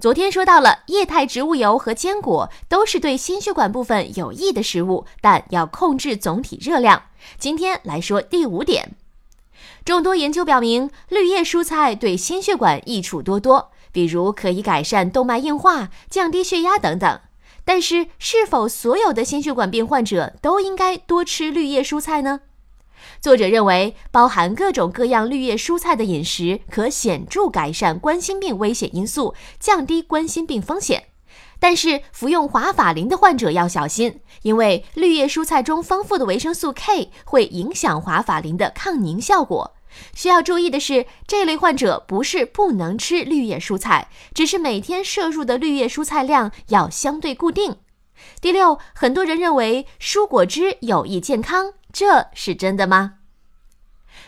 昨天说到了液态植物油和坚果都是对心血管部分有益的食物，但要控制总体热量。今天来说第五点，众多研究表明，绿叶蔬菜对心血管益处多多，比如可以改善动脉硬化、降低血压等等。但是，是否所有的心血管病患者都应该多吃绿叶蔬菜呢？作者认为，包含各种各样绿叶蔬菜的饮食可显著改善冠心病危险因素，降低冠心病风险。但是，服用华法林的患者要小心，因为绿叶蔬菜中丰富的维生素 K 会影响华法林的抗凝效果。需要注意的是，这类患者不是不能吃绿叶蔬菜，只是每天摄入的绿叶蔬菜量要相对固定。第六，很多人认为蔬果汁有益健康。这是真的吗？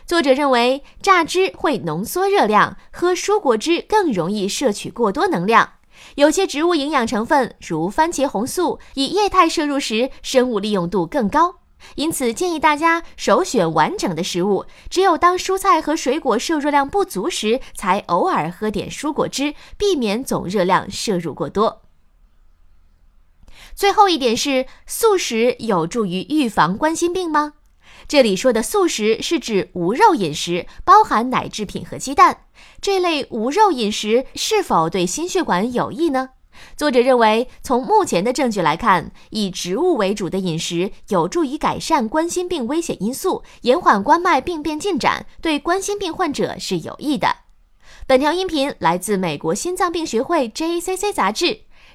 作者认为榨汁会浓缩热量，喝蔬果汁更容易摄取过多能量。有些植物营养成分，如番茄红素，以液态摄入时生物利用度更高，因此建议大家首选完整的食物。只有当蔬菜和水果摄入量不足时，才偶尔喝点蔬果汁，避免总热量摄入过多。最后一点是，素食有助于预防冠心病吗？这里说的素食是指无肉饮食，包含奶制品和鸡蛋。这类无肉饮食是否对心血管有益呢？作者认为，从目前的证据来看，以植物为主的饮食有助于改善冠心病危险因素，延缓冠脉病变进展，对冠心病患者是有益的。本条音频来自美国心脏病学会 JACC 杂志。